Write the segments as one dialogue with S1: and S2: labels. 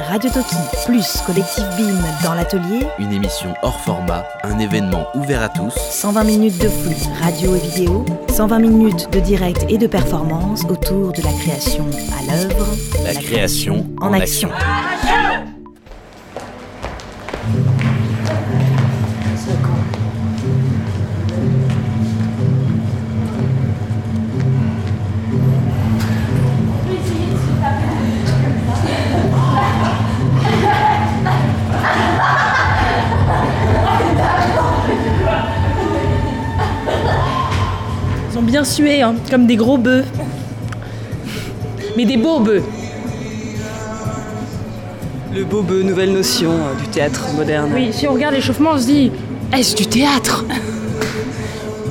S1: Radio Toki, plus Collectif BIM dans l'atelier,
S2: Une émission hors format, un événement ouvert à tous.
S1: 120 minutes de flux radio et vidéo, 120 minutes de direct et de performance autour de la création à l'œuvre,
S2: La création
S1: en action.
S3: Hein, comme des gros bœufs. Mais des beaux bœufs.
S4: Le beau bœuf, nouvelle notion euh, du théâtre moderne.
S3: Oui, si on regarde l'échauffement, on se dit est-ce du théâtre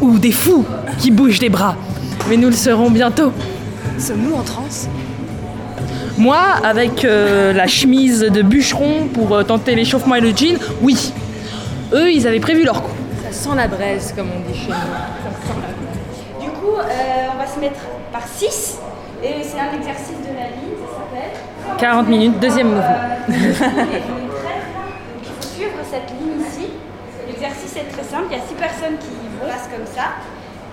S3: Ou des fous qui bougent des bras Mais nous le serons bientôt.
S4: Sommes-nous en transe
S3: Moi, avec euh, la chemise de bûcheron pour euh, tenter l'échauffement et le jean, oui. Eux, ils avaient prévu leur coup. Ça sent la braise, comme on dit chez nous.
S5: Du coup, euh, on va se mettre par 6 et c'est un exercice de la ligne, ça s'appelle.
S3: 40 minutes, deuxième mouvement.
S5: Il faut suivre cette ligne ici. L'exercice est très simple, il y a 6 personnes qui vont passent comme ça.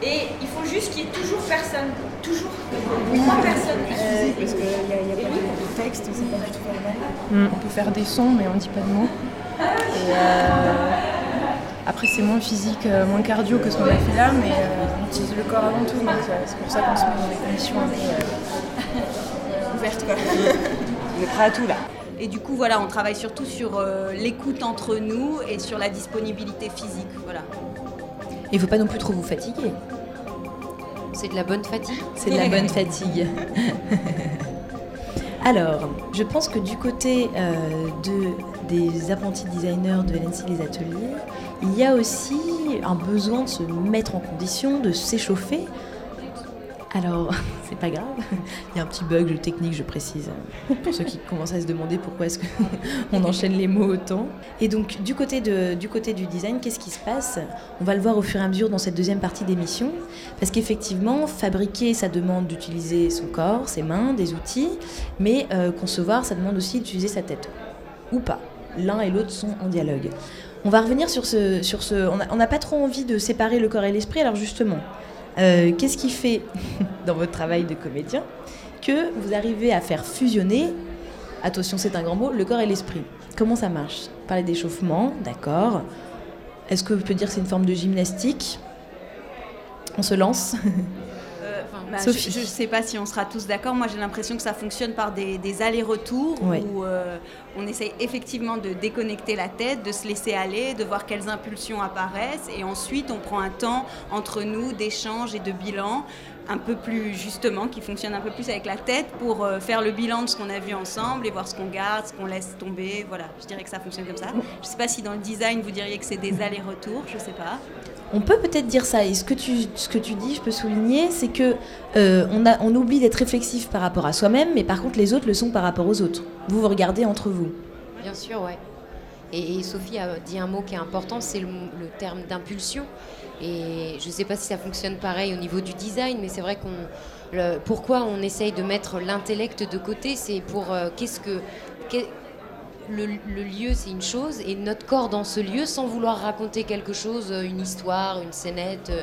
S5: Et il faut juste qu'il y ait toujours personne, toujours 3 personnes. Euh,
S6: parce qu'il n'y a, y a pas de texte, c'est pas du tout formel. On peut faire des sons, mais on dit pas de mots. Et, euh, après, c'est moins physique, euh, moins cardio que ce qu'on a fait là, mais euh, on utilise le corps avant tout, donc euh, c'est pour ça qu'on se met dans des conditions un peu euh, ouvertes. Quoi.
S4: On est prêt à tout là.
S7: Et du coup, voilà, on travaille surtout sur euh, l'écoute entre nous et sur la disponibilité physique. Voilà.
S8: Il faut pas non plus trop vous fatiguer.
S9: C'est de la bonne fatigue.
S8: C'est de la bonne fatigue. Alors, je pense que du côté euh, de, des apprentis designers de LNC Les Ateliers, il y a aussi un besoin de se mettre en condition, de s'échauffer. Alors, c'est pas grave, il y a un petit bug technique, je précise, pour ceux qui commencent à se demander pourquoi est-ce qu'on enchaîne les mots autant. Et donc, du côté, du design, qu'est-ce qui se passe? On va le voir au fur et à mesure dans cette deuxième partie d'émission, parce qu'effectivement, fabriquer, ça demande d'utiliser son corps, ses mains, des outils, mais euh, concevoir, ça demande aussi d'utiliser sa tête. Ou pas. L'un et l'autre sont en dialogue. On va revenir sur ce... Sur ce on n'a pas trop envie de séparer le corps et l'esprit, alors justement, euh, qu'est-ce qui fait, dans votre travail de comédien, que vous arrivez à faire fusionner, attention c'est un grand mot, le corps et l'esprit? Comment ça marche? Parler d'échauffement, d'accord. Est-ce que vous pouvez dire que c'est une forme de gymnastique? On se lance?
S7: bah,
S8: Sophie.
S7: Je ne sais pas si on sera tous d'accord. Moi, j'ai l'impression que ça fonctionne par des, des allers-retours où euh, on essaye effectivement de déconnecter la tête, de se laisser aller, de voir quelles impulsions apparaissent. Et ensuite, on prend un temps entre nous d'échange et de bilan un peu plus justement, qui fonctionne un peu plus avec la tête pour euh, faire le bilan de ce qu'on a vu ensemble et voir ce qu'on garde, ce qu'on laisse tomber. Voilà, je dirais que ça fonctionne comme ça. Je ne sais pas si dans le design, vous diriez que c'est des allers-retours, je ne sais pas.
S8: On peut peut-être dire ça. Et ce que tu, ce que tu dis, je peux souligner, c'est que euh, on, a, oublie d'être réflexif par rapport à soi-même, mais par contre les autres le sont par rapport aux autres. Vous vous regardez entre vous.
S9: Bien sûr, ouais. Et, Sophie a dit un mot qui est important, c'est le, terme d'impulsion. Et je ne sais pas si ça fonctionne pareil au niveau du design, mais c'est vrai qu'on. pourquoi on essaye de mettre l'intellect de côté C'est pour euh, qu'est-ce que. Le, lieu, c'est une chose, et notre corps dans ce lieu, sans vouloir raconter quelque chose, euh, une histoire, une scénette, euh,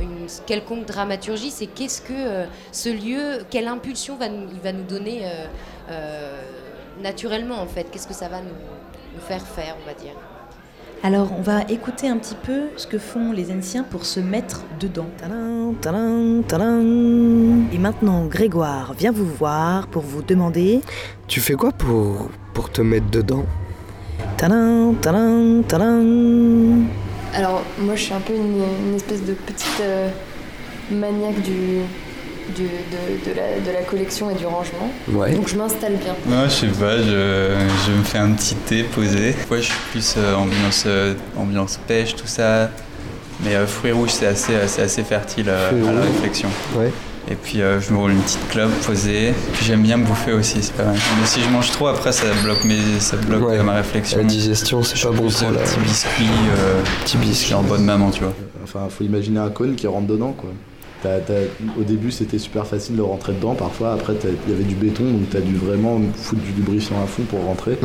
S9: une quelconque dramaturgie, c'est qu'est-ce que euh, ce lieu, quelle impulsion il va nous donner naturellement en fait. Qu'est-ce que ça va nous faire faire, on va dire
S8: Alors on va écouter un petit peu ce que font les anciens pour se mettre dedans.
S1: Tadam, tadam, tadam. Et maintenant, Grégoire vient vous voir pour vous demander.
S10: Tu fais quoi pour, pour te mettre dedans?
S6: Alors, moi, je suis un peu une, une espèce de petite euh, maniaque du, du- de, de la, de la collection et du rangement.
S10: Ouais.
S6: Donc, je m'installe bien.
S11: Moi, je sais pas, je, je me fais un petit thé posé. Moi, je suis plus euh, ambiance, euh, ambiance pêche, tout ça. Mais euh, fruits rouges, c'est assez, euh, c'est assez fertile euh, à la réflexion.
S10: Ouais.
S11: Et puis, euh, je me roule une petite clope posée. Puis, j'aime bien bouffer aussi, c'est pas mal. Mais si je mange trop, après, ça bloque, mes, ça bloque
S10: Ouais.
S11: ma réflexion.
S10: La digestion, c'est pas bon pour la.
S11: Petit biscuit, euh,
S10: Petit biscuit.
S11: genre bonne maman, tu vois.
S12: Enfin, faut imaginer un cône qui rentre dedans, quoi. Au début, c'était super facile de rentrer dedans. Parfois, après, il y avait du béton, donc tu as dû vraiment foutre du lubrifiant à fond pour rentrer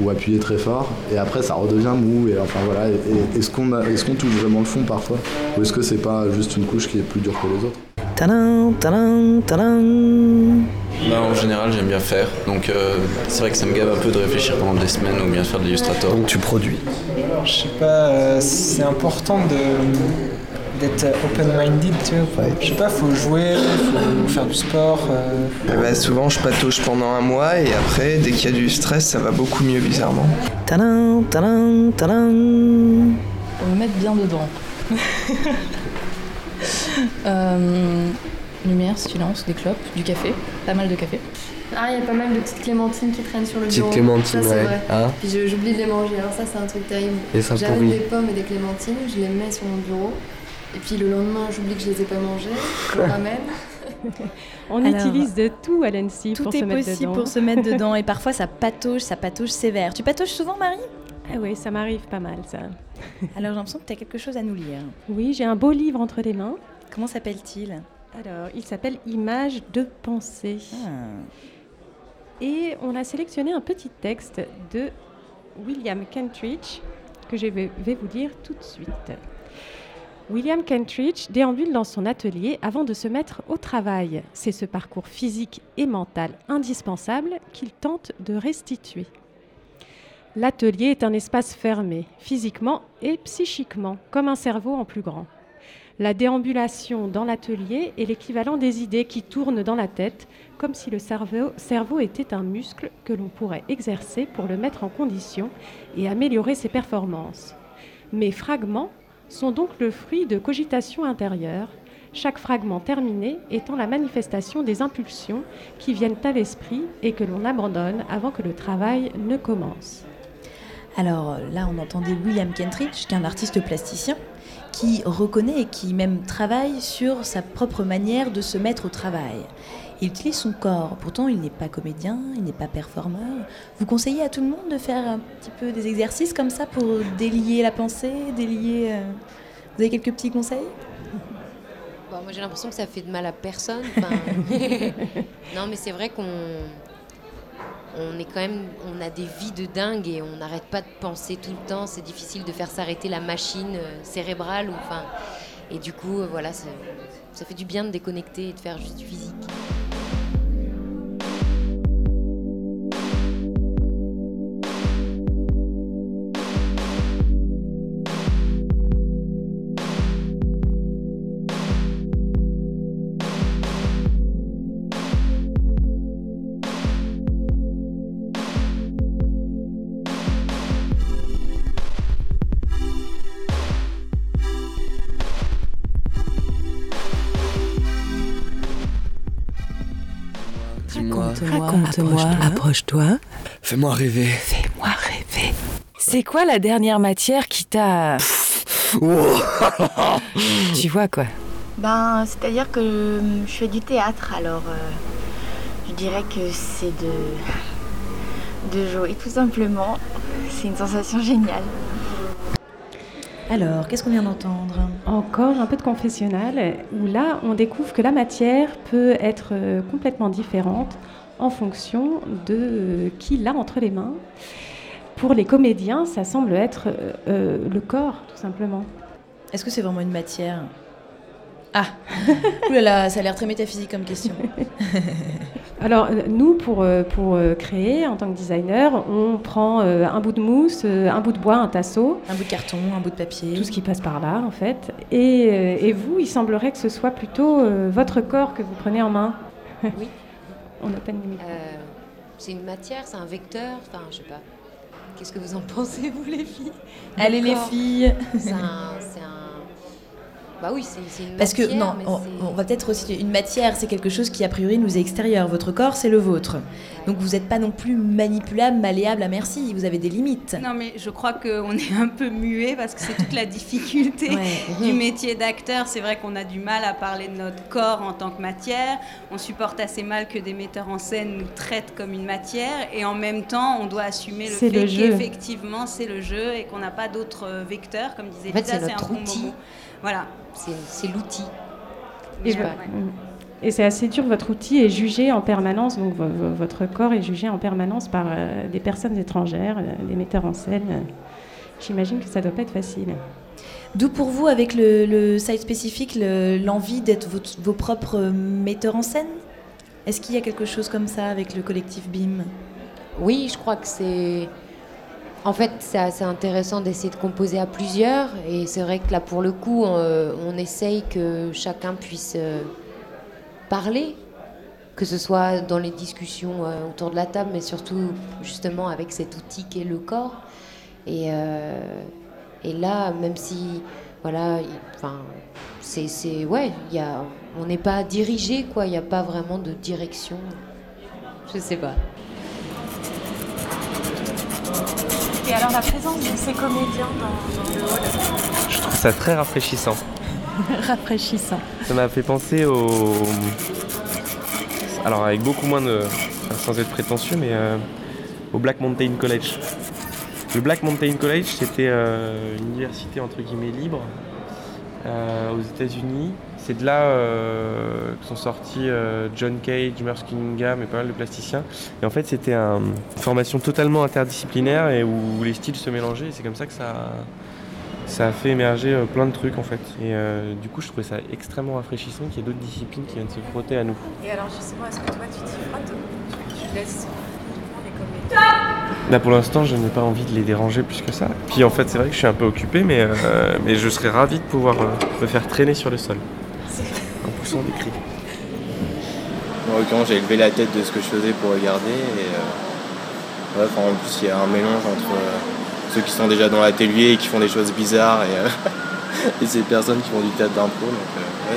S12: ou appuyer très fort. Et après, ça redevient mou. Et enfin voilà. Est-ce qu'on a- est-ce qu'on touche vraiment le fond parfois? Ou est-ce que c'est pas juste une couche qui est plus dure que les autres?
S1: Tadam, tadam, tadam.
S13: Bah, en général, j'aime bien faire. Donc, euh, c'est vrai que ça me gave un peu de réfléchir pendant des semaines ou bien faire de l'illustrator.
S10: Donc, tu produis
S14: Je sais pas, euh, c'est important de d'être open-minded, tu vois. Je sais pas, faut jouer, faut faire du sport. euh.
S15: Eh ben, souvent, je patauge pendant un mois et après, dès qu'il y a du stress, ça va beaucoup mieux, bizarrement.
S1: Tadam, tadam, tadam.
S6: On me mettre bien dedans. Euh, lumière, silence, des clopes, du café, pas mal de café.
S16: Ah, il y a pas mal de petites clémentines qui traînent sur le
S10: Petites
S16: bureau.
S10: clémentines,
S16: ça,
S10: ouais.
S16: vrai.
S10: Ah.
S16: Puis j'oublie de les manger, alors ça, c'est un truc terrible.
S10: Et pourrit.
S16: des pommes et des clémentines, je les mets sur mon bureau. Et puis le lendemain, j'oublie que je les ai pas mangées, je les ramène.
S17: On
S8: Alors,
S17: utilise de tout à
S8: Tout
S17: pour
S8: est
S17: se mettre
S8: possible
S17: dedans.
S8: pour se mettre dedans et parfois ça patauge, ça patauge sévère. Tu patauges souvent Marie?
S17: Ah oui, ça m'arrive pas mal ça.
S8: Alors j'ai l'impression que tu as quelque chose à nous lire.
S17: Oui, j'ai un beau livre entre les mains.
S8: Comment s'appelle-t-il?
S17: Alors, il s'appelle Images de pensée. Et on a sélectionné un petit texte de William Kentridge que je vais vous lire tout de suite. William Kentridge déambule dans son atelier avant de se mettre au travail. C'est ce parcours physique et mental indispensable qu'il tente de restituer. L'atelier est un espace fermé, physiquement et psychiquement, comme un cerveau en plus grand. La déambulation dans l'atelier est l'équivalent des idées qui tournent dans la tête, comme si le cerveau, était un muscle que l'on pourrait exercer pour le mettre en condition et améliorer ses performances. Mes fragments sont donc le fruit de cogitations intérieures, chaque fragment terminé étant la manifestation des impulsions qui viennent à l'esprit et que l'on abandonne avant que le travail ne commence.
S8: Alors là, on entendait William Kentridge, qui est un artiste plasticien, qui reconnaît et qui même travaille sur sa propre manière de se mettre au travail. Il utilise son corps, pourtant il n'est pas comédien, il n'est pas performeur. Vous conseillez à tout le monde de faire un petit peu des exercices comme ça pour délier la pensée, délier... euh, Vous avez quelques petits conseils?
S9: Bon, moi j'ai l'impression que ça fait de mal à personne. enfin. non, mais c'est vrai qu'on on est quand même, on a des vies de dingue et on n'arrête pas de penser tout le temps. C'est difficile de faire s'arrêter la machine euh, cérébrale. Enfin, et du coup, euh, voilà, ça, ça fait du bien de déconnecter et de faire juste du physique.
S10: Dis-moi.
S18: Raconte-moi, approche-toi.
S10: Fais-moi rêver.
S18: Fais-moi rêver. C'est quoi la dernière matière qui t'a... tu vois quoi
S19: Ben, c'est-à-dire que euh, je fais du théâtre, alors euh, je dirais que c'est de, de jouer tout simplement. C'est une sensation géniale.
S8: Alors, qu'est-ce qu'on vient d'entendre?
S17: Encore un peu de confessionnal, où là, on découvre que la matière peut être euh, complètement différente en fonction de euh, qui l'a entre les mains. Pour les comédiens, ça semble être euh, euh, le corps, tout simplement.
S8: Est-ce que c'est vraiment une matière? Ah Ouh là là, ça a l'air très métaphysique comme question.
S17: Alors, nous, pour, euh, pour euh, créer, en tant que designer, on prend euh, un bout de mousse, un bout de bois, un tasseau.
S8: Un bout de carton, un bout de papier.
S17: Tout ce qui passe par là, en fait. Et, et vous, il semblerait que ce soit plutôt votre corps que vous prenez en main.
S9: Oui.
S17: on de limite.
S9: Euh, c'est une matière, c'est un vecteur, enfin, je sais pas. Qu'est-ce que vous en pensez, vous, les filles?
S8: Allez,
S9: Le
S8: les filles.
S9: C'est un, c'est un- Bah oui, c'est une
S8: Parce que non, on, va peut-être aussi une matière, c'est quelque chose qui a priori nous est extérieur. Votre corps, c'est le vôtre. Donc vous n'êtes pas non plus manipulable, malléable à merci. Vous avez des limites.
S7: Non, mais je crois qu'on est un peu muet parce que c'est toute la difficulté
S8: Ouais.
S7: du métier d'acteur. C'est vrai qu'on a du mal à parler de notre corps en tant que matière. On supporte assez mal que des metteurs en scène nous traitent comme une matière. Et en même temps, on doit assumer le fait qu'effectivement, c'est le jeu et qu'on n'a pas d'autres euh, vecteurs. Comme disait
S9: En fait,
S7: Lisa,
S9: c'est
S7: un
S9: notre
S7: bon
S9: outil.
S7: mot. Voilà.
S9: C'est l'outil.
S17: Et, c'est assez dur, votre outil est jugé en permanence, donc votre corps est jugé en permanence par euh, des personnes étrangères, euh, des metteurs en scène. J'imagine que ça doit pas être facile.
S8: D'où pour vous, avec le, le site spécifique, le- l'envie d'être vos, vos propres metteurs en scène? Est-ce qu'il y a quelque chose comme ça avec le collectif BIM?
S9: Oui, je crois que c'est. En fait, c'est assez intéressant d'essayer de composer à plusieurs. Et c'est vrai que là, pour le coup, on, on essaye que chacun puisse euh, parler, que ce soit dans les discussions euh, autour de la table, mais surtout justement avec cet outil qui est le corps. Et, euh, là, même si, voilà, il- enfin, c'est, ouais, y a, on n'est pas dirigé, quoi. Il n'y a pas vraiment de direction. Je sais pas.
S6: Et alors la présence de ces comédiens dans, dans le hall
S20: Je trouve ça très rafraîchissant.
S17: Rafraîchissant.
S20: Ça m'a fait penser au. Alors, avec beaucoup moins de. sans être prétentieux, mais euh, au Black Mountain College. Le Black Mountain College, c'était euh, une université entre guillemets libre euh, aux États-Unis. C'est de là euh, que sont sortis euh, John Cage, Merce Cunningham et pas mal de plasticiens. Et en fait, c'était un- une formation totalement interdisciplinaire et où les styles se mélangeaient. Et c'est comme ça que ça, ça a fait émerger euh, plein de trucs en fait. Et du coup, je trouvais ça extrêmement rafraîchissant qu'il y ait d'autres disciplines qui viennent se frotter à nous.
S6: Et alors justement, est-ce que toi tu t'y frottes Tu, tu laisses
S20: Là pour l'instant, je n'ai pas envie de les déranger plus que ça. Puis en fait, c'est vrai que je suis un peu occupé, mais, euh, mais je serais ravi de pouvoir euh, me faire traîner sur le sol. Des cris.
S21: En l'occurrence, j'ai levé la tête de ce que je faisais pour regarder. Et, euh, ouais, enfin, en plus, il y a un mélange entre euh, ceux qui sont déjà dans l'atelier et qui font des choses bizarres et, euh, et ces personnes qui font du théâtre d'impro. Euh,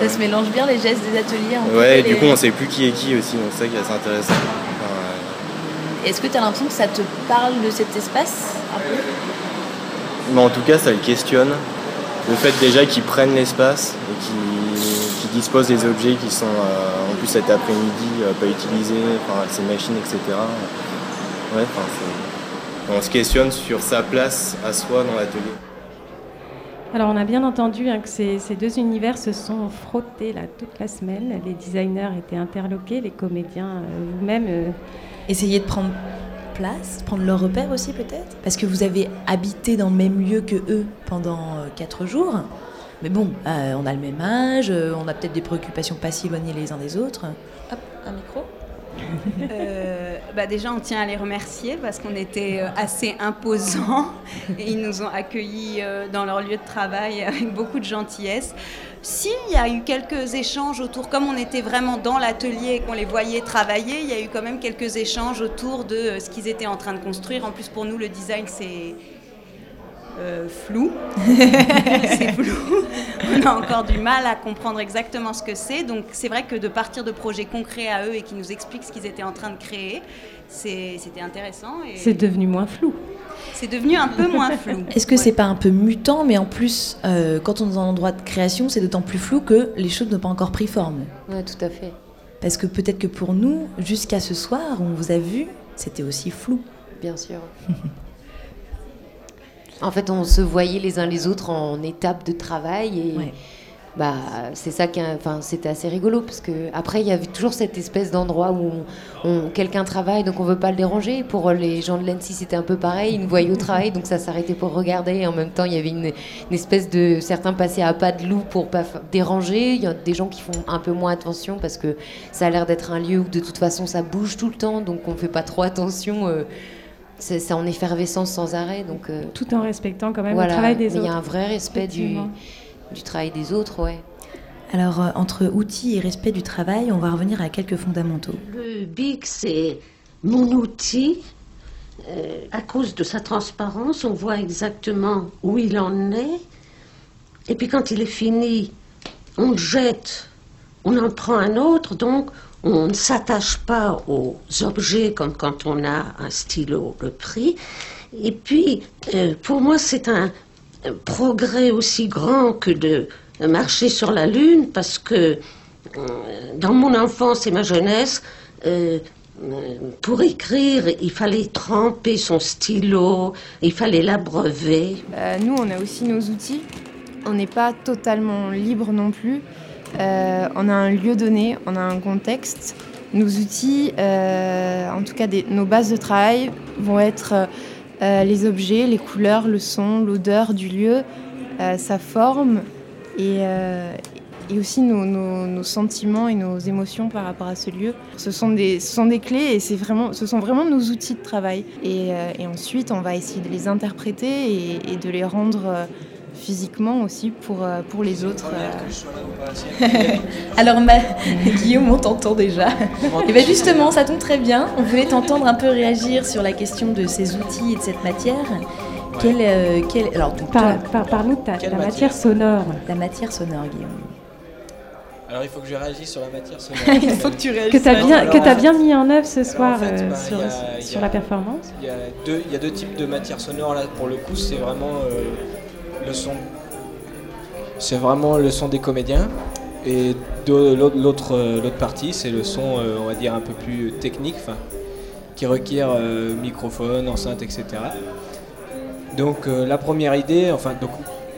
S21: ouais,
S8: Ça se mélange bien les gestes des ateliers.
S21: Ouais, et
S8: les-
S21: du coup, on sait plus qui est qui aussi, donc c'est ça qui est assez intéressant. Enfin,
S8: Est-ce que tu as l'impression que ça te parle de cet espace un peu?
S21: Mais en tout cas, ça le questionne. Le fait déjà qu'ils prennent l'espace et qu'ils qu'ils disposent des objets qui sont euh, en plus cet après-midi euh, pas utilisés, enfin, ces machines, etc. Ouais, enfin, c'est- on se questionne sur sa place à soi dans l'atelier.
S17: Alors on a bien entendu hein, que ces, ces deux univers se sont frottés là toute la semaine. Les designers étaient interloqués, les comédiens euh, vous-même. euh,
S8: Essayez de prendre place, prendre leur repère aussi peut-être? Parce que vous avez habité dans le même lieu que eux pendant euh, quatre jours. Mais bon, euh, on a le même âge, euh, on a peut-être des préoccupations pas si éloignées les uns des autres. Hop, un micro
S7: Euh, bah déjà, on tient à les remercier parce qu'on était assez imposants et ils nous ont accueillis dans leur lieu de travail avec beaucoup de gentillesse. S'il y a eu quelques échanges autour, comme on était vraiment dans l'atelier et qu'on les voyait travailler, il y a eu quand même quelques échanges autour de ce qu'ils étaient en train de construire. En plus, pour nous, le design, c'est euh, flou. c'est flou. On a encore du mal à comprendre exactement ce que c'est. Donc c'est vrai que de partir de projets concrets à eux et qui nous expliquent ce qu'ils étaient en train de créer, c'était intéressant. et
S17: C'est devenu moins flou.
S7: C'est devenu un peu moins flou.
S8: Est-ce que c'est pas un peu mutant, mais en plus, euh, quand on est dans un endroit de création, c'est d'autant plus flou que les choses n'ont pas encore pris forme
S9: Ouais, tout à fait.
S8: Parce que peut-être que pour nous, jusqu'à ce soir, on vous a vu, c'était aussi flou.
S9: Bien sûr. En fait, on se voyait les uns les autres en étape de travail et bah c'est ça qui, enfin c'était assez rigolo parce que après il y avait toujours cette espèce d'endroit où on- on- quelqu'un travaille donc on veut pas le déranger. Pour les gens de l'ENSI c'était un peu pareil, ils nous voyaient au travail donc ça s'arrêtait pour regarder. Et en même temps il y avait une, une espèce de certains passaient à pas de loup pour pas déranger. Il y a des gens qui font un peu moins attention parce que ça a l'air d'être un lieu où de toute façon ça bouge tout le temps donc on fait pas trop attention. euh, c'est en effervescence sans arrêt. Donc, euh,
S17: Tout en respectant quand même
S9: voilà.
S17: le travail des
S9: Mais
S17: autres.
S9: Il y a un vrai respect du travail des autres, ouais.
S8: Alors, euh, entre outils et respect du travail, on va revenir à quelques fondamentaux.
S22: Le BIC, c'est mon outil. Euh, à cause de sa transparence, on voit exactement où il en est. Et puis quand il est fini, on le jette, on en prend un autre. Donc on ne s'attache pas aux objets comme quand on a un stylo, le prix. Et puis, euh, pour moi, c'est un progrès aussi grand que de marcher sur la Lune parce que euh, dans mon enfance et ma jeunesse, euh, pour écrire, il fallait tremper son stylo, il fallait l'abreuver.
S6: Nous, on a aussi nos outils. On n'est pas totalement libre non plus. Euh, on a un lieu donné, on a un contexte. Nos outils, euh, en tout cas nos bases de travail, vont être euh, les objets, les couleurs, le son, l'odeur du lieu, sa forme et, aussi nos, sentiments et nos émotions par rapport à ce lieu. Ce sont des, clés et vraiment, ce sont vraiment nos outils de travail. Et, ensuite, on va essayer de les interpréter et, de les rendre physiquement aussi pour, euh, pour les autres. euh.
S8: Alors, ma... Guillaume, on t'entend déjà. Et bien justement, ça tombe très bien. On voulait t'entendre un peu réagir sur la question de ces outils et de cette matière. Quelle, euh, quelle- Alors, donc,
S17: Par-
S8: toi-
S17: par- Parle-nous de ta,
S8: Quelle
S17: la
S8: matière
S17: matière sonore.
S8: La matière sonore, Guillaume.
S14: Alors il faut que je réagisse sur la matière sonore.
S8: Il faut que tu réagisses.
S17: Que tu as bien,
S14: Alors,
S17: que
S14: fait-
S17: bien mis en œuvre ce soir
S14: en fait,
S17: euh,
S14: bah,
S17: sur,
S14: a-
S17: sur
S14: a-
S17: la performance.
S14: Il y, a deux, il y a deux types de matière sonore là pour le coup, c'est vraiment euh, le son. C'est vraiment le son des comédiens. Et euh, l'autre partie, c'est le son, euh, on va dire, un peu plus technique, qui requiert euh, microphone, enceinte, etc. Donc la première idée, enfin, donc,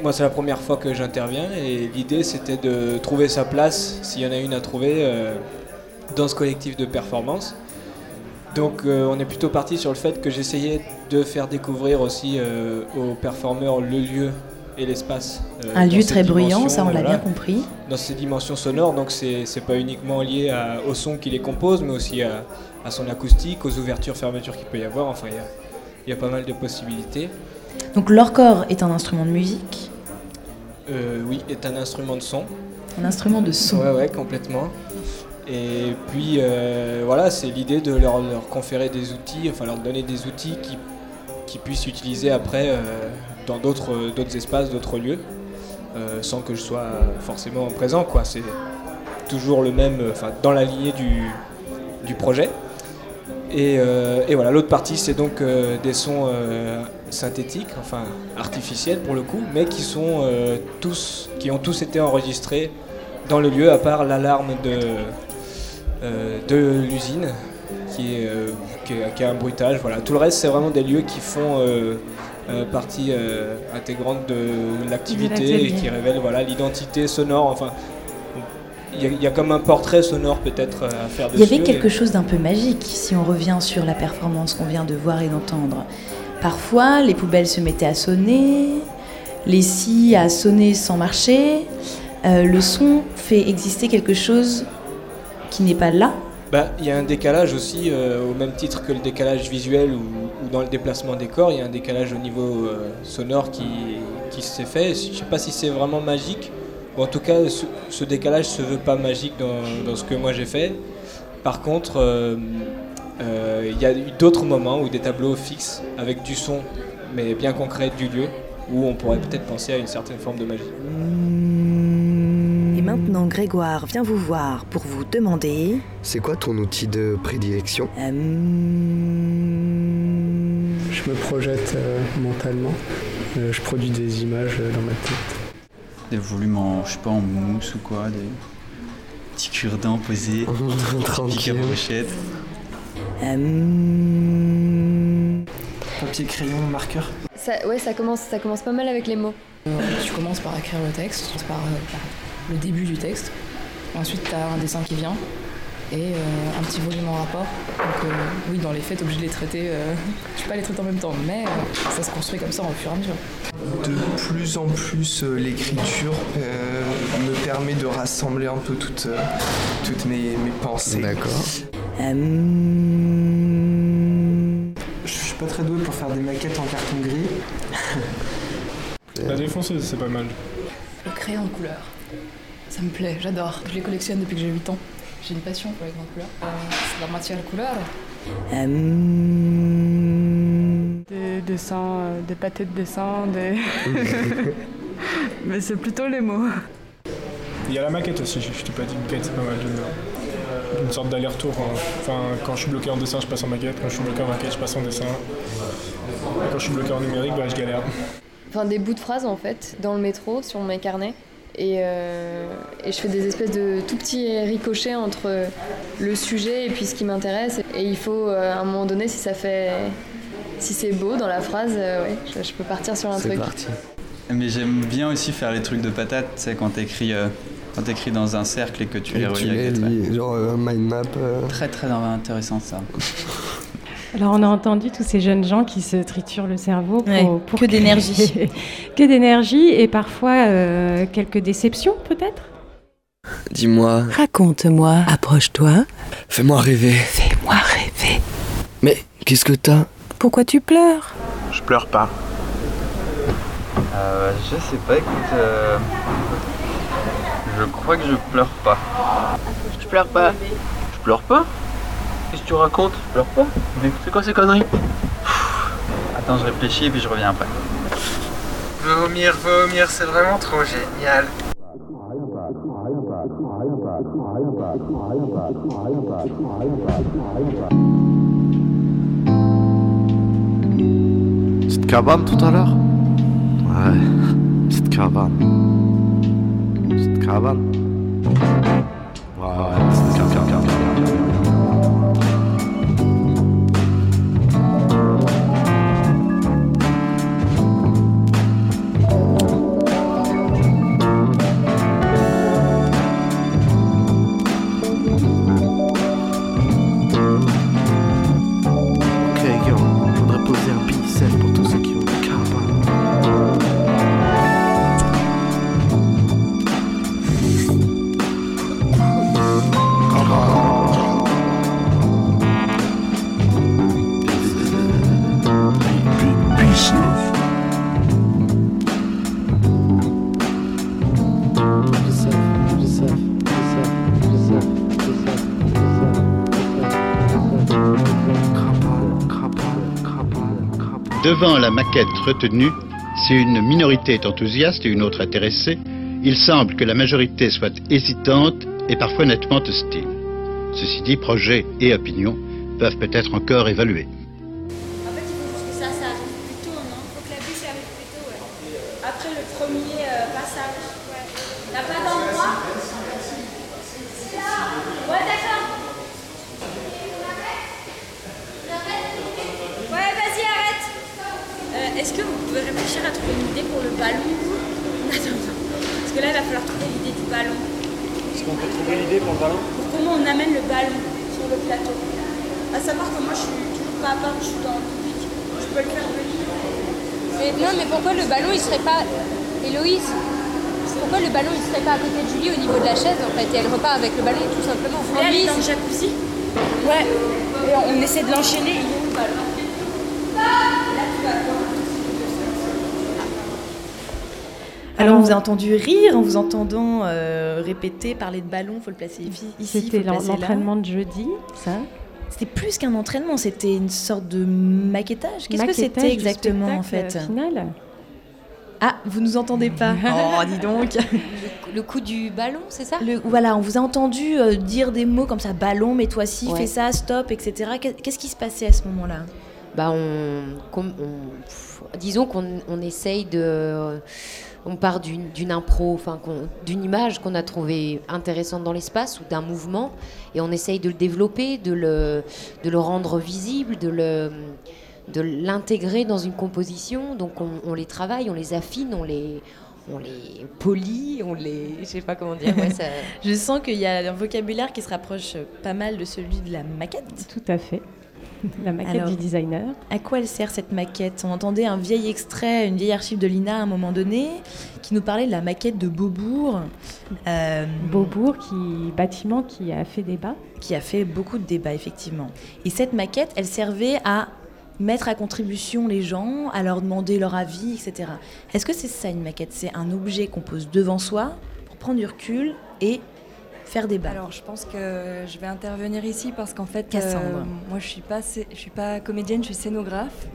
S14: moi c'est la première fois que j'interviens et l'idée c'était de trouver sa place, s'il y en a une à trouver, dans ce collectif de performance. Donc on est plutôt parti sur le fait que j'essayais de faire découvrir aussi aux performeurs le lieu et l'espace. euh,
S8: Un lieu très bruyant, ça on l'a
S14: voilà,
S8: bien compris.
S14: Dans ces dimensions sonores, donc c'est pas uniquement lié à- au son qui les compose, mais aussi à, à son acoustique, aux ouvertures, fermetures qu'il peut y avoir. Enfin, il y a- il y, a pas mal de possibilités.
S8: Donc, l'orcore est un instrument de musique,
S14: Euh, oui, est un instrument de son.
S8: un instrument de son.
S14: Ouais, ouais, complètement. Et puis euh, voilà, c'est l'idée de leur, leur conférer des outils, enfin leur donner des outils qui- qu'ils puissent utiliser après euh, dans d'autres d'autres espaces, d'autres lieux, euh, sans que je sois forcément présent. C'est toujours le même, euh, enfin dans la lignée du, du projet. Et, euh, et voilà, l'autre partie, c'est donc euh, des sons euh, synthétiques, enfin artificiels pour le coup, mais qui sont euh, tous, qui ont tous été enregistrés dans le lieu, à part l'alarme de, euh, de l'usine, qui euh, qui, est un bruitage. Voilà. Tout le reste, c'est vraiment des lieux qui font euh, partie euh, intégrante de l'activité et qui révèlent voilà, l'identité sonore. Enfin, il y, a- il y a comme un portrait sonore peut-être euh, à faire
S8: Il y avait quelque
S14: et-
S8: chose d'un peu magique si on revient sur la performance qu'on vient de voir et d'entendre. Parfois, les poubelles se mettaient à sonner, les scies à sonner sans marcher. Euh, le son fait exister quelque chose qui n'est pas là.
S14: Bah, il y a un décalage aussi, euh, au même titre que le décalage visuel ou, dans le déplacement des corps, il y a un décalage au niveau euh, sonore qui, qui s'est fait. Je ne sais pas si c'est vraiment magique, ou en tout cas, ce, ce décalage se veut pas magique dans, dans ce que moi j'ai fait. Par contre, euh, il y a d'autres moments où des tableaux fixes avec du son, mais bien concret du lieu, où on pourrait peut-être penser à une certaine forme de magie.
S1: Grégoire vient vous voir pour vous demander.
S10: C'est quoi ton outil de prédilection
S1: Euh,
S23: Je me projette euh, mentalement. Euh, je produis des images euh, dans ma tête.
S11: Des volumes en, je sais pas, en mousse ou quoi, des petits cure-dents posés,
S10: Tranquille.
S11: brochette.
S23: Papier, crayon, marqueur.
S16: Ça, ouais, ça commence, ça commence pas mal avec les mots.
S24: Tu commences par écrire le texte, par, euh, par le début du texte. Ensuite, tu as un dessin qui vient et euh, un petit volume en rapport. Donc, euh, oui, dans les faits, t'es obligé de les traiter. euh, tu peux pas les traiter en même temps, mais euh, ça se construit comme ça au fur et à mesure.
S15: De plus en plus, euh, l'écriture euh, me permet de rassembler un peu toutes, euh, toutes mes, mes pensées.
S10: D'accord.
S23: Je suis pas très doué pour faire des maquettes en carton gris.
S25: La défonceuse, c'est pas mal.
S24: Le crayon en couleur, ça me plaît, j'adore. Je les collectionne depuis que j'ai 8 ans. J'ai une passion pour les grandes couleurs. Euh, c'est la matière couleur.
S26: Des dessins, euh, des pâtés de dessin, des. Mais c'est plutôt les mots.
S25: Il y a la maquette aussi, je t'ai pas dit, une maquette c'est pas mal, j'aime bien. Une sorte d'aller-retour. hein. Enfin, quand je suis bloqué en dessin, je passe en maquette. Quand je suis bloqué en maquette, je passe en dessin. Et quand je suis bloqué en numérique, bah, je galère.
S16: Enfin, des bouts de phrases en fait, dans le métro, sur mes carnets. Et, euh, et je fais des espèces de tout petits ricochets entre le sujet et puis ce qui m'intéresse. Et il faut, euh, à un moment donné, si ça fait. Si c'est beau dans la phrase, euh, ouais, je, je peux partir sur un truc.
S11: Mais j'aime bien aussi faire les trucs de patate, tu sais, quand t'écris euh, quand tu écris dans un cercle et que tu
S10: Et
S11: les
S10: tu
S11: relis avec
S10: les
S11: des traits.
S10: lis, genre euh, mind map. euh.
S11: Très très intéressant ça.
S17: Alors on a entendu tous ces jeunes gens qui se triturent le cerveau pour,
S8: Ouais,
S17: pour
S8: que d'énergie.
S17: que d'énergie et parfois euh, quelques déceptions peut-être?
S10: Dis-moi,
S18: Raconte-moi, approche-toi.
S10: fais-moi rêver.
S18: Fais-moi rêver.
S10: Mais qu'est-ce que t'as?
S18: Pourquoi tu pleures?
S20: Je pleure pas.
S11: Euh, je sais pas, écoute. euh, Je crois que je pleure pas.
S27: Je pleure pas.
S20: Je pleure pas? Qu'est-ce que tu racontes Je pleure pas Mais c'est quoi ces conneries
S11: Attends, je réfléchis et puis je reviens après.
S15: Vomir, vomir, c'est vraiment trop génial.
S28: Petite cabane tout à l'heure Ouais, petite cabane. Petite cabane Ouais,
S29: Devant la maquette retenue, si une minorité est enthousiaste et une autre intéressée, il semble que la majorité soit hésitante et parfois nettement hostile. Ceci dit, projet et opinion peuvent peut-être encore évaluer.
S30: Ça, ça arrive plus tôt, non Faut que la bûche arrive plus tôt, ouais. Après le premier euh, passage. Ouais. T'as pas d'endroit Ouais, d'accord. Ouais, vas-y, arrête. Euh, Est-ce que vous pouvez réfléchir à trouver une idée pour le ballon Attends, attends. Parce que là, il va falloir trouver l'idée du ballon.
S14: Est-ce qu'on peut trouver l'idée pour le ballon
S30: Pour comment on amène le ballon sur le plateau. À savoir que moi, je suis toujours pas à part, je suis dans le public. Je peux le faire venir.
S31: Mais non, mais pourquoi le ballon il serait pas. Héloïse Pourquoi le ballon il serait pas à côté de Julie au niveau de la chaise en fait Et elle repart avec le ballon tout simplement?
S30: Voulez aller dans le jacuzzi Ouais. Et on, on essaie de l'enchaîner. Il est où le ballon Là, tu vas voir.
S8: Alors, on vous a entendu rire en vous entendant euh, répéter, parler de ballon, faut le placer ici,
S17: C'était
S8: le placer là.
S17: l'entraînement de jeudi, ça.
S8: C'était plus qu'un entraînement, c'était une sorte de maquettage. Qu'est-ce que c'était exactement en fait
S17: final.
S8: Ah, vous nous entendez pas Oh, dis donc
S9: Le coup du ballon, c'est ça?
S8: Le- Voilà, on vous a entendu euh, dire des mots comme ça, ballon, mets-toi ci,
S9: Ouais.
S8: fais ça, stop, etc. Qu'est- Qu'est-ce qui se passait à ce moment-là?
S9: Bah on, disons qu'on on essaye de on part d'une impro enfin d'une image qu'on a trouvée intéressante dans l'espace ou d'un mouvement et on essaye de le développer de le de le rendre visible de le de l'intégrer dans une composition donc on, on les travaille on les affine on les on les polie on les je sais pas comment dire ouais, ça-
S8: Je sens qu'il y a un vocabulaire qui se rapproche pas mal de celui de la maquette.
S17: Tout à fait. La maquette
S8: Alors,
S17: du designer.
S8: À quoi elle sert cette maquette? On entendait un vieil extrait, une vieille archive de l'INA à un moment donné, qui nous parlait de la maquette de Beaubourg. Euh,
S17: Beaubourg, qui, bâtiment qui a fait débat.
S8: Qui a fait beaucoup de débats, effectivement. Et cette maquette, elle servait à mettre à contribution les gens, à leur demander leur avis, etc. Est-ce que c'est ça une maquette? C'est un objet qu'on pose devant soi pour prendre du recul et faire débat.
S32: Alors, je pense que je vais intervenir ici parce qu'en fait, euh, moi, je suis pas, je suis pas comédienne, je suis scénographe.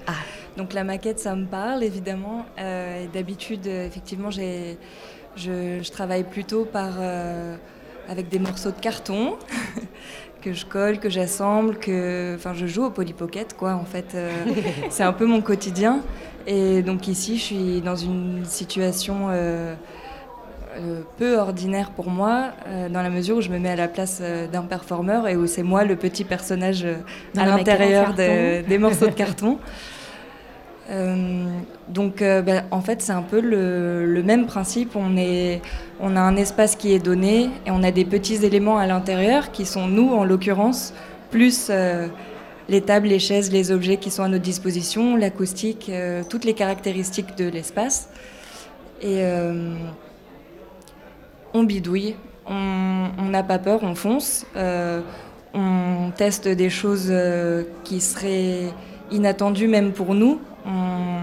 S32: Donc la maquette, ça me parle évidemment. Euh, D'habitude, euh, effectivement, j'ai, je, je travaille plutôt par euh, avec des morceaux de carton que je colle, que j'assemble, que, enfin, je joue au Polly Pocket, quoi. En fait, c'est un peu mon quotidien. Et donc ici, je suis dans une situation. Euh, peu ordinaire pour moi, euh, dans la mesure où je me mets à la place euh, d'un performeur et où c'est moi le petit personnage à l'intérieur des morceaux de carton. Euh, donc, euh, bah, en fait, c'est un peu le, le même principe. On, est, on a un espace qui est donné et on a des petits éléments à l'intérieur qui sont nous, en l'occurrence, plus euh, les tables, les chaises, les objets qui sont à notre disposition, l'acoustique, toutes les caractéristiques de l'espace. Et on bidouille, on n'a pas peur, on fonce. Euh, on teste des choses euh, qui seraient inattendues même pour nous. On,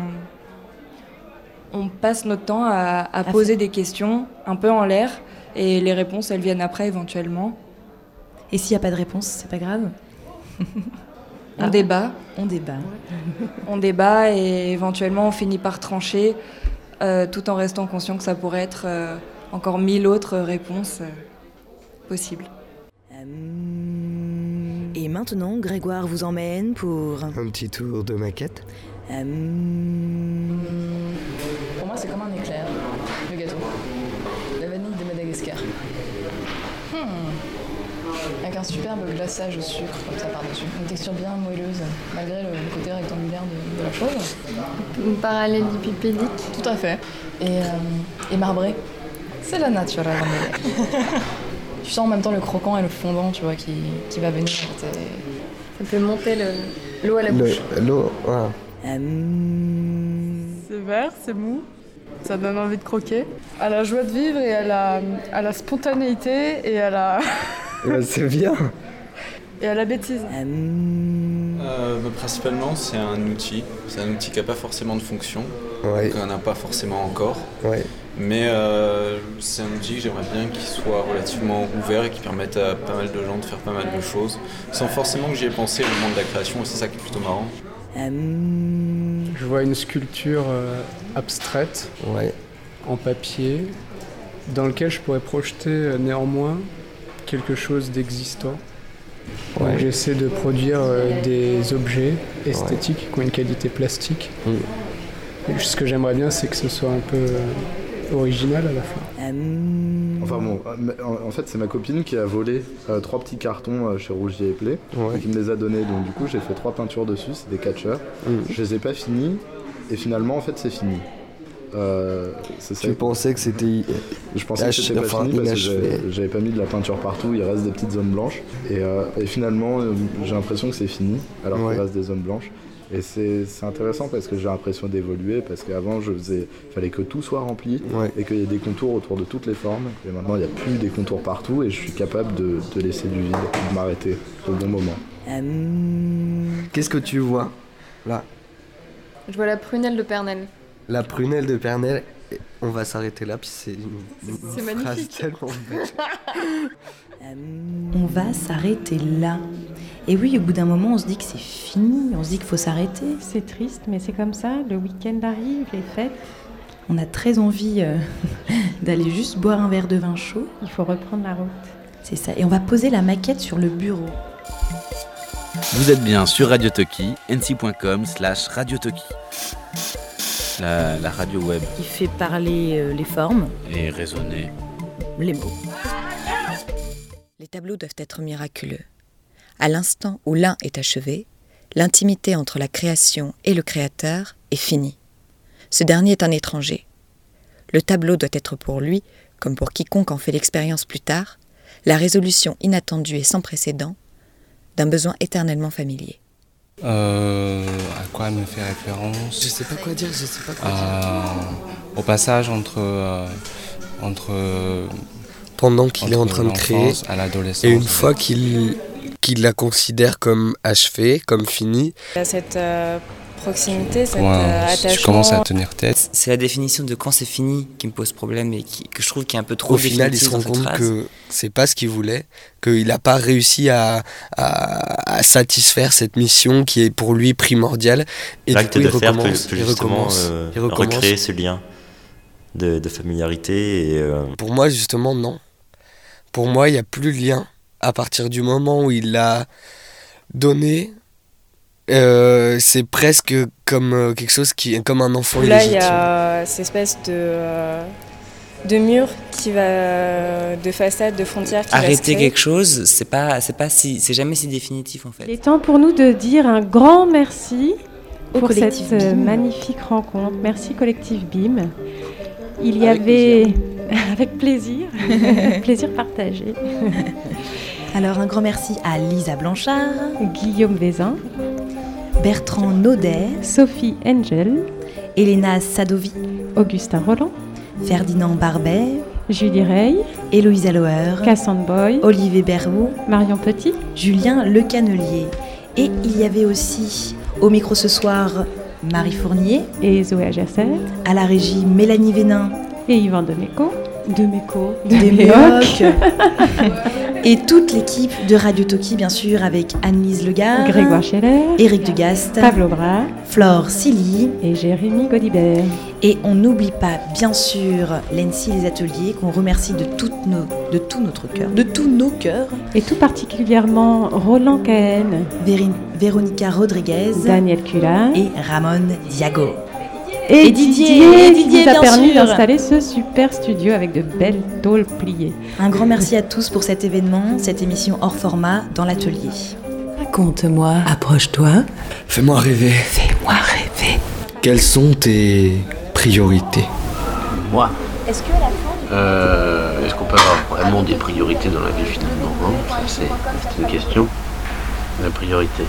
S32: on passe notre temps à, à poser des questions un peu en l'air et les réponses, elles viennent après éventuellement.
S8: Et s'il n'y a pas de réponse, c'est pas grave
S32: On débat.
S8: On débat.
S32: On débat et éventuellement on finit par trancher euh, tout en restant conscient que ça pourrait être encore mille autres réponses euh, possibles.
S8: Et maintenant, Grégoire vous emmène pour...
S10: Un petit tour de maquette
S24: Pour moi, c'est comme un éclair, le gâteau. La vanille de Madagascar. Hmm. Avec un superbe glaçage au sucre, comme ça par-dessus. Une texture bien moelleuse, malgré le, côté rectangulaire de, de la chose.
S16: Une parallélépipédique.
S24: Tout à fait. Et, euh, et marbré. C'est la nature. tu sens en même temps le croquant et le fondant, tu vois, qui, qui va venir.
S16: Ça fait monter le- l'eau à la
S10: Le-
S16: bouche.
S10: L'eau, voilà.
S26: C'est vert, c'est mou, ça donne envie de croquer. À la joie de vivre et à la, à la spontanéité et à la,
S10: c'est bien.
S26: et à la bêtise.
S33: Euh, bah, principalement, c'est un outil. C'est un outil qui n'a pas forcément de fonction, qu'on n'a pas forcément encore. Mais euh, c'est un outil que j'aimerais bien qu'il soit relativement ouvert et qui permette à pas mal de gens de faire pas mal de choses, sans forcément que j'y ai pensé au moment de la création, et c'est ça qui est plutôt marrant.
S23: Je vois une sculpture euh, abstraite en papier dans lequel je pourrais projeter euh, néanmoins quelque chose d'existant.
S10: Ouais.
S23: J'essaie de produire euh, des objets esthétiques qui ont une qualité plastique. Et ce que j'aimerais bien, c'est que ce soit un peu euh, original à la fin.
S34: Enfin bon, euh, en fait c'est ma copine qui a volé euh, trois petits cartons euh, chez Rougier et Play et qui me les a donnés. Donc du coup j'ai fait trois peintures dessus, c'est des catcheurs. Je les ai pas finis et finalement en fait c'est fini. Euh, ça.
S10: Tu pensais que c'était.
S34: Je pensais que c'était pas
S10: enfin,
S34: fini parce que j'avais- pas mis de la peinture partout, il reste des petites zones blanches. Et, euh, et finalement euh, j'ai l'impression que c'est fini alors
S10: Ouais.
S34: qu'il reste des zones blanches. Et c'est c'est intéressant parce que j'ai l'impression d'évoluer parce qu'avant je faisais, fallait que tout soit rempli et qu'il y ait des contours autour de toutes les formes. Et maintenant il n'y a plus des contours partout et je suis capable de, de laisser du vide, de m'arrêter au bon moment.
S10: Qu'est-ce que tu vois là?
S16: Je vois la prunelle de Pernel.
S10: La prunelle de Pernel. On va s'arrêter là, puis c'est une, une
S16: C'est
S10: phrase
S16: magnifique.
S10: tellement belle.
S8: On va s'arrêter là. Et oui, au bout d'un moment, on se dit que c'est fini, on se dit qu'il faut s'arrêter.
S17: C'est triste, mais c'est comme ça. Le week-end arrive, les fêtes.
S8: On a très envie euh, d'aller juste boire un verre de vin chaud.
S17: Il faut reprendre la route.
S8: C'est ça. Et on va poser la maquette sur le bureau.
S35: Vous êtes bien sur Radio Toki, nc.com slash Radio Toki. La, la radio web
S8: Qui fait parler euh, les formes,
S35: est raisonnée.
S8: les mots.
S36: Les tableaux doivent être miraculeux. À l'instant où l'un est achevé, l'intimité entre la création et le créateur est finie. Ce dernier est un étranger. Le tableau doit être pour lui, comme pour quiconque en fait l'expérience plus tard, la résolution inattendue et sans précédent d'un besoin éternellement familier.
S37: Euh, à quoi elle me fait référence
S10: Je sais pas quoi dire, je sais pas quoi
S37: Euh, Au passage entre. euh, entre
S10: Pendant qu'il est en train de créer.
S37: l'enfance À l'adolescence.
S10: Et une fois qu'il qu'il la considère comme achevée, comme finie,
S32: Il y a cette euh, proximité, cet
S37: Ouais,
S32: euh,
S37: tu
S32: attachement.
S37: commences à tenir tête.
S38: C'est la définition de quand c'est fini qui me pose problème et qui- que je trouve qui est un peu trop
S10: au final, il se rend compte
S38: phrase.
S10: que c'est pas ce qu'il voulait, qu'il n'a pas réussi à, à- à satisfaire cette mission qui est pour lui primordiale. Et
S39: L'acte
S10: du coup,
S39: de
S10: il
S39: faire peut,
S10: recommence,
S39: peut
S10: il
S39: justement
S10: recommence,
S39: euh,
S10: il recommence.
S39: recréer ce lien de, de familiarité. Et, euh,
S10: Pour moi, justement, non. Pour moi, il n'y a plus de lien. À partir du moment où il l'a donné, euh, c'est presque comme euh, quelque chose qui est comme un enfant
S32: Là, il y a cette espèce de, euh, de mur qui va, de façade, de frontière qui va se
S38: Arrêter
S32: créer.
S38: quelque chose, c'est pas, c'est pas si, c'est jamais si définitif en fait.
S17: Il est temps pour nous de dire un grand merci pour cette euh, magnifique rencontre. Merci collectif BIM. Il y avait avec plaisir, plaisir partagé.
S8: Alors un grand merci à Lisa Blanchard,
S17: Guillaume Vézin,
S8: Bertrand Naudet,
S17: Sophie Angel,
S8: Elena Sadovi,
S17: Augustin Roland,
S8: Ferdinand Barbet,
S17: Julie Rey,
S8: Héloïse Alloer,
S17: Cassandre Boy,
S8: Olivier Berrou,
S17: Marion Petit,
S8: Julien Le Canelier. Et il y avait aussi au micro ce soir Marie Fournier.
S17: Et Zoé Agerset,
S8: à la régie Mélanie Vénin.
S17: Et Yvan Demeco.
S8: Demeco, Demeco. et toute l'équipe de Radio Toki, bien sûr, avec Annelise Legard,
S17: Grégoire Scheller,
S8: Éric Dugast,
S17: Pablo Bras,
S8: Flore Silly
S17: et Jérémy Godibert.
S8: Et on n'oublie pas, bien sûr, l'ENSI Les Ateliers, qu'on remercie de, toutes nos, de tout notre cœur, de tous nos cœurs.
S17: Et tout particulièrement Roland Cahen,
S8: Véronica Rodriguez,
S17: Daniel Cula
S8: et Ramon Diago.
S17: Et, Didier, qui nous a permis d'installer ce super studio avec de belles tôles pliées.
S8: Un grand merci à tous pour cet événement, cette émission hors format dans l'atelier. Raconte-moi, approche-toi.
S10: Fais-moi rêver.
S8: Fais-moi rêver.
S10: Quelles sont tes priorités?
S40: Moi
S8: Est-ce que à la fin
S40: euh, Est-ce qu'on peut avoir vraiment des priorités dans la vie finalement? Hein C'est une question. La priorité.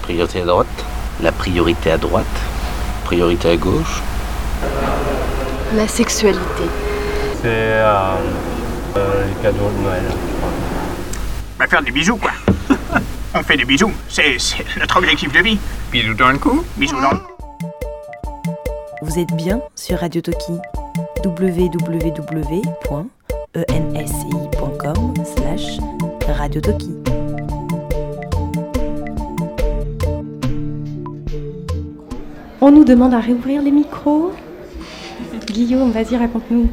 S40: Priorité à droite La priorité à droite priorité à gauche
S16: La sexualité.
S41: C'est euh, euh, les cadeaux de Noël,
S42: On va faire des bisous, quoi. On fait des bisous. C'est notre objectif de vie. Bisous dans le cou, bisous dans le...
S8: Vous êtes bien sur Radio Toki www.ensci.com slash Radio Toki.
S17: On nous demande à réouvrir les micros. Guillaume, vas-y, raconte-nous.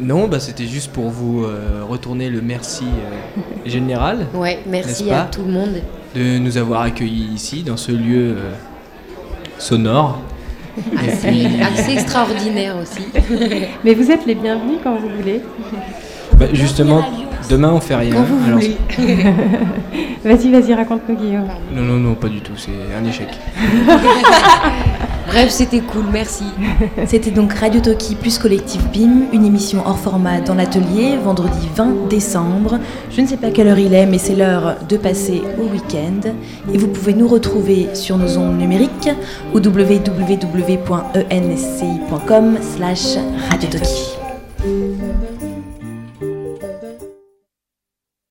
S43: Non, bah, c'était juste pour vous euh, retourner le merci euh, général.
S9: Ouais, merci à tout le monde.
S43: De nous avoir accueillis ici, dans ce lieu euh, sonore.
S9: Assez, extraordinaire aussi.
S17: Mais vous êtes les bienvenus quand vous voulez.
S43: Bah, justement, demain on fait rien.
S17: Quand vous voulez. vas-y, vas-y, raconte-nous Guillaume.
S43: Non, non, non, pas du tout, c'est un échec.
S9: Bref, c'était cool, merci.
S8: C'était donc Radio Toki plus Collectif BIM, une émission hors format dans l'atelier, vendredi 20 décembre. Je ne sais pas quelle heure il est, mais c'est l'heure de passer au week-end. Et vous pouvez nous retrouver sur nos ondes numériques ou www.ensci.com slash Radio Toki.